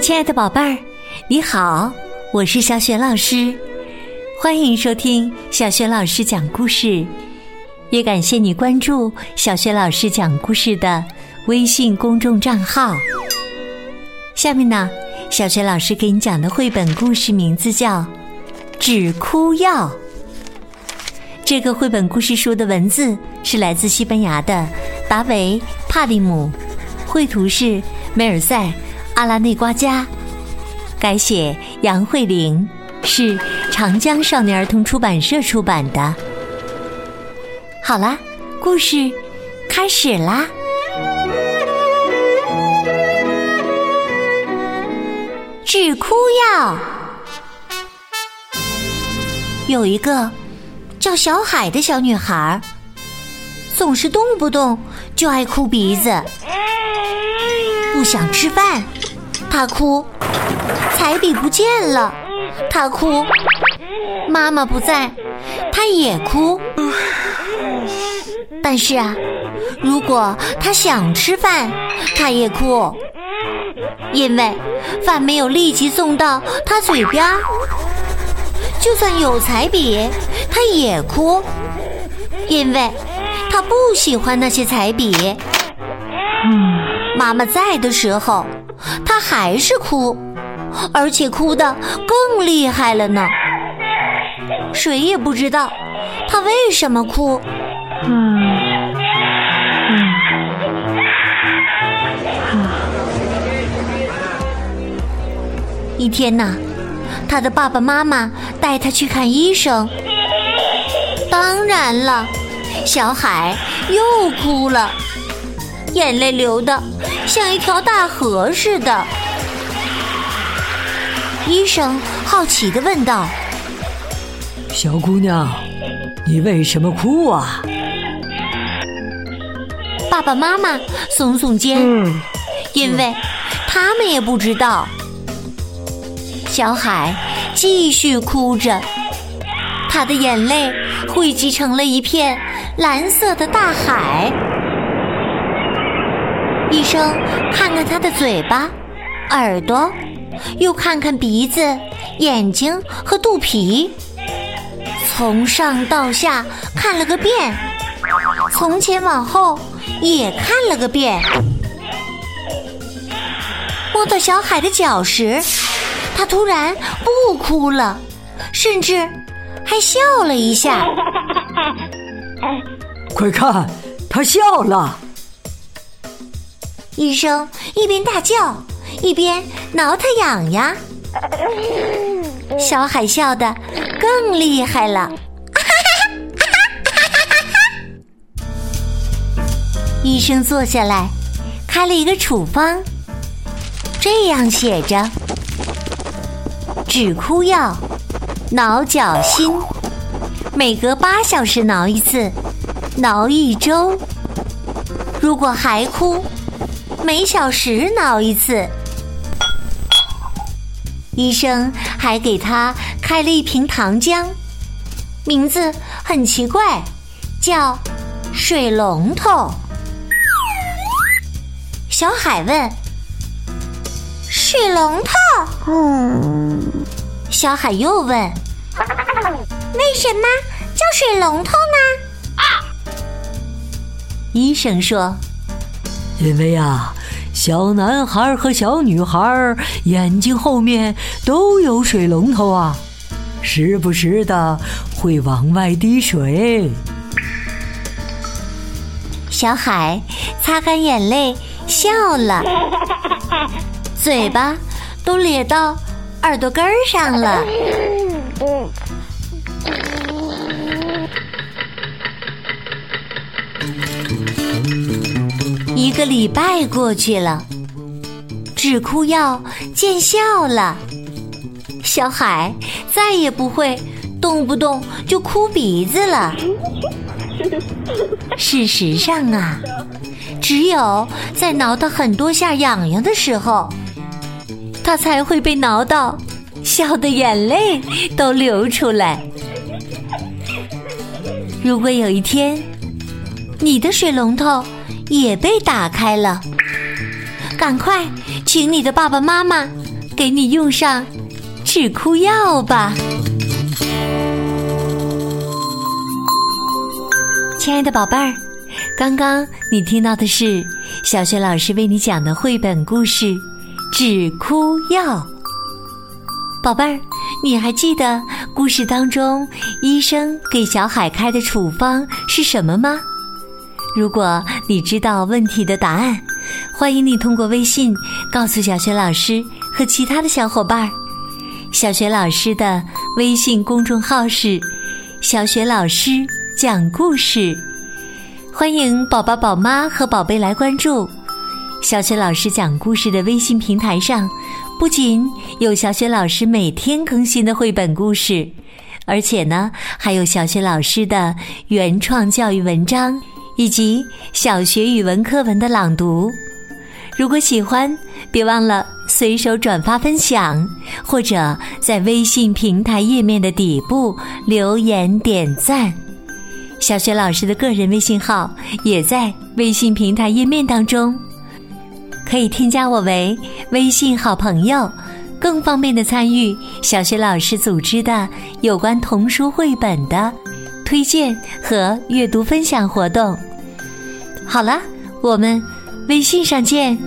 亲爱的宝贝儿，你好，我是小雪老师，欢迎收听小雪老师讲故事，也感谢你关注小雪老师讲故事的微信公众账号。下面呢，小雪老师给你讲的绘本故事名字叫《止哭药》。这个绘本故事书的文字是来自西班牙的达维·帕利姆，绘图是梅尔塞。阿拉内瓜加，改写杨慧玲，是长江少年儿童出版社出版的。好啦，故事开始啦！止哭药。有一个叫小海的小女孩，总是动不动就爱哭鼻子，不想吃饭。他哭，彩笔不见了；他哭，妈妈不在；他也哭。但是啊，如果他想吃饭，他也哭，因为饭没有立即送到他嘴边。就算有彩笔，他也哭，因为他不喜欢那些彩笔。妈妈在的时候。他还是哭，而且哭得更厉害了呢。谁也不知道他为什么哭。嗯嗯，一天呐，他的爸爸妈妈带他去看医生。当然了，小海又哭了。眼泪流的像一条大河似的。医生好奇的问道：“小姑娘，你为什么哭啊？”爸爸妈妈耸耸肩，因为他们也不知道。小海继续哭着，他的眼泪汇集成了一片蓝色的大海。医生看看他的嘴巴、耳朵，又看看鼻子、眼睛和肚皮，从上到下看了个遍，从前往后也看了个遍。摸到小海的脚时，他突然不哭了，甚至还笑了一下。快看，他笑了。医生一边大叫，一边挠他痒痒。小海笑得更厉害了。医生坐下来，开了一个处方，这样写着：止哭药，挠脚心，每隔八小时挠一次，挠一周。如果还哭。每小时挠一次，医生还给他开了一瓶糖浆，名字很奇怪，叫水龙头。小海问：“水龙头？”嗯。小海又问：“为什么叫水龙头呢？”啊医生说。因为呀，小男孩和小女孩眼睛后面都有水龙头啊，时不时的会往外滴水。小海擦干眼泪笑了，嘴巴都咧到耳朵根儿上了。个礼拜过去了，止哭药见效了，小海再也不会动不动就哭鼻子了。事实上啊，只有在挠到很多下痒痒的时候，他才会被挠到笑得眼泪都流出来。如果有一天，你的水龙头。也被打开了，赶快请你的爸爸妈妈给你用上止哭药吧。亲爱的宝贝儿，刚刚你听到的是小雪老师为你讲的绘本故事《止哭药》。宝贝儿，你还记得故事当中医生给小海开的处方是什么吗？如果你知道问题的答案，欢迎你通过微信告诉小雪老师和其他的小伙伴。小雪老师的微信公众号是“小雪老师讲故事”，欢迎宝宝、宝妈和宝贝来关注。小雪老师讲故事的微信平台上，不仅有小雪老师每天更新的绘本故事，而且呢，还有小雪老师的原创教育文章。以及小学语文课文的朗读，如果喜欢，别忘了随手转发分享，或者在微信平台页面的底部留言点赞。小雪老师的个人微信号也在微信平台页面当中，可以添加我为微信好朋友，更方便的参与小雪老师组织的有关童书绘本的推荐和阅读分享活动。好了，我们微信上见。